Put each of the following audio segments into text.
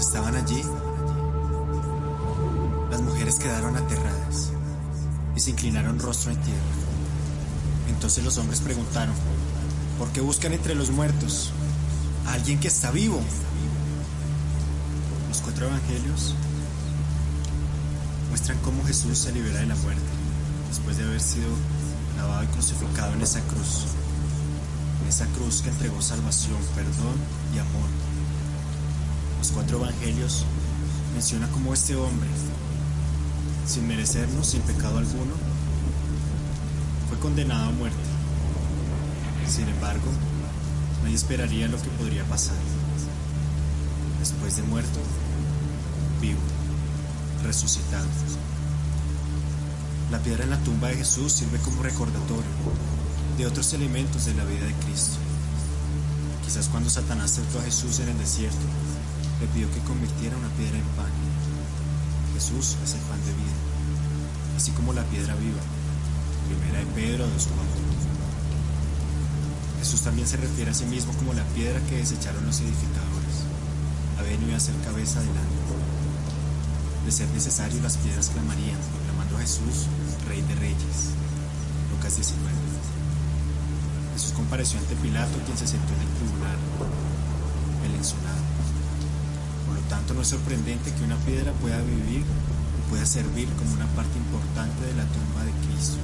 estaban allí, las mujeres quedaron aterradas y se inclinaron rostro en tierra. Entonces los hombres preguntaron, ¿por qué buscan entre los muertos a alguien que está vivo? Los cuatro evangelios muestran cómo Jesús se libera de la muerte después de haber sido lavado y crucificado en esa cruz, en esa cruz que entregó salvación, perdón y amor Cuatro evangelios mencionan cómo este hombre, sin merecernos, sin pecado alguno, fue condenado a muerte. Sin embargo, nadie esperaría lo que podría pasar. Después de muerto, vivo, resucitado. La piedra en la tumba de Jesús sirve como recordatorio de otros elementos de la vida de Cristo. Quizás cuando Satanás tentó a Jesús en el desierto, le pidió que convirtiera una piedra en pan. Jesús es el pan de vida, así como la piedra viva. Primera de Pedro 2.1. Jesús también se refiere a sí mismo como la piedra que desecharon los edificadores. Ha venido a ser cabeza delante. De ser necesario, las piedras clamarían, proclamando a Jesús, Rey de Reyes. Lucas 19. Jesús compareció ante Pilato, quien se sentó en el tribunal, el ensolado. Por lo tanto, no es sorprendente que una piedra pueda vivir y pueda servir como una parte importante de la tumba de Cristo.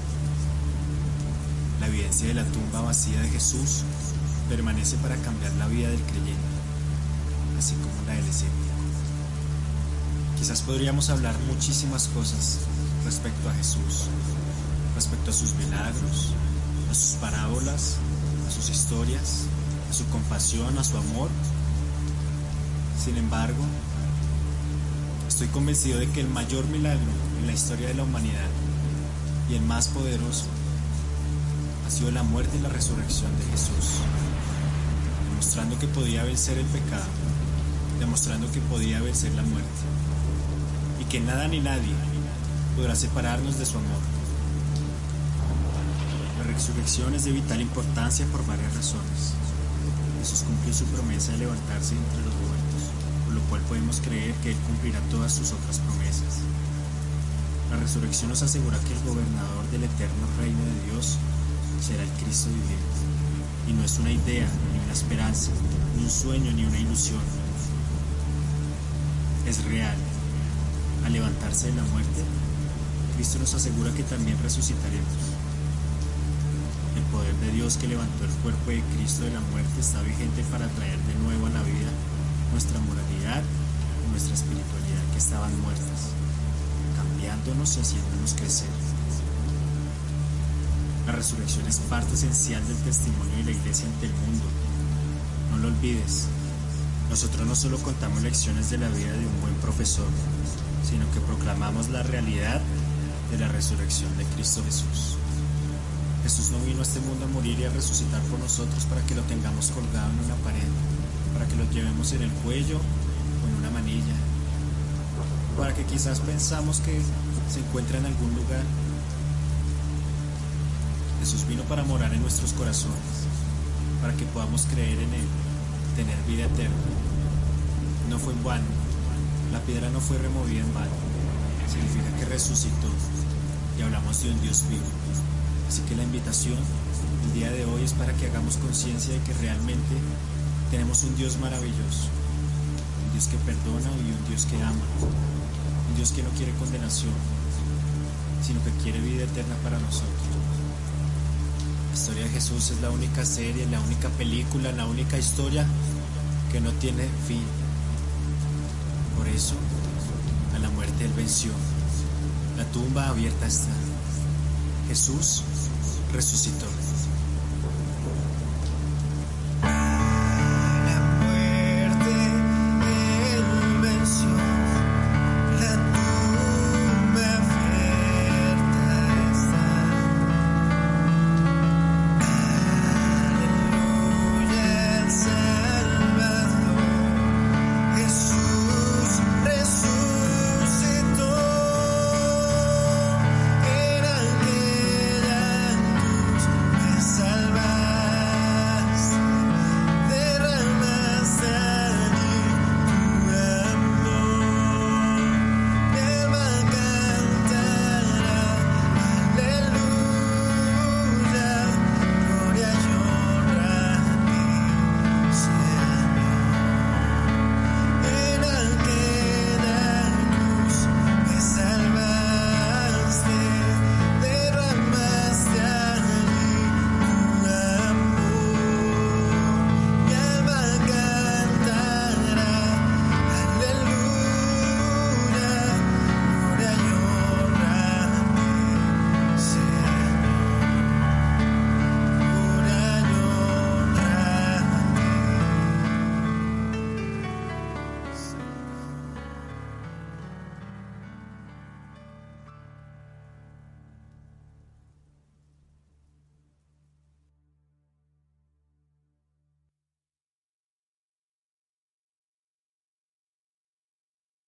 La evidencia de la tumba vacía de Jesús permanece para cambiar la vida del creyente, así como la del escéptico. Quizás podríamos hablar muchísimas cosas respecto a Jesús, respecto a sus milagros, a sus parábolas, a sus historias, a su compasión, a su amor. Sin embargo, estoy convencido de que el mayor milagro en la historia de la humanidad y el más poderoso ha sido la muerte y la resurrección de Jesús, demostrando que podía vencer el pecado, demostrando que podía vencer la muerte y que nada ni nadie podrá separarnos de su amor. La resurrección es de vital importancia por varias razones. Jesús cumplió su promesa de levantarse entre los muertos, por lo cual podemos creer que Él cumplirá todas sus otras promesas. La resurrección nos asegura que el gobernador del eterno reino de Dios será el Cristo viviente. Y no es una idea, ni una esperanza, ni un sueño, ni una ilusión. Es real. Al levantarse de la muerte, Cristo nos asegura que también resucitaremos. El poder de Dios que levantó el cuerpo de Cristo de la muerte está vigente para traer de nuevo a la vida nuestra moralidad y nuestra espiritualidad que estaban muertas, cambiándonos y haciéndonos crecer. La resurrección es parte esencial del testimonio de la iglesia ante el mundo. No lo olvides. Nosotros no solo contamos lecciones de la vida de un buen profesor, sino que proclamamos la realidad de la resurrección de Cristo Jesús. Jesús no vino a este mundo a morir y a resucitar por nosotros para que lo tengamos colgado en una pared, para que lo llevemos en el cuello o en una manilla, para que quizás pensamos que se encuentra en algún lugar. Jesús vino para morar en nuestros corazones, para que podamos creer en Él, tener vida eterna. No fue en vano, la piedra no fue removida en vano, significa que resucitó y hablamos de un Dios vivo. Así que la invitación el día de hoy es para que hagamos conciencia de que realmente tenemos un Dios maravilloso, un Dios que perdona y un Dios que ama, un Dios que no quiere condenación, sino que quiere vida eterna para nosotros. La historia de Jesús es la única serie, la única película, la única historia que no tiene fin. Por eso, a la muerte Él venció. La tumba abierta está. Jesús resucitó.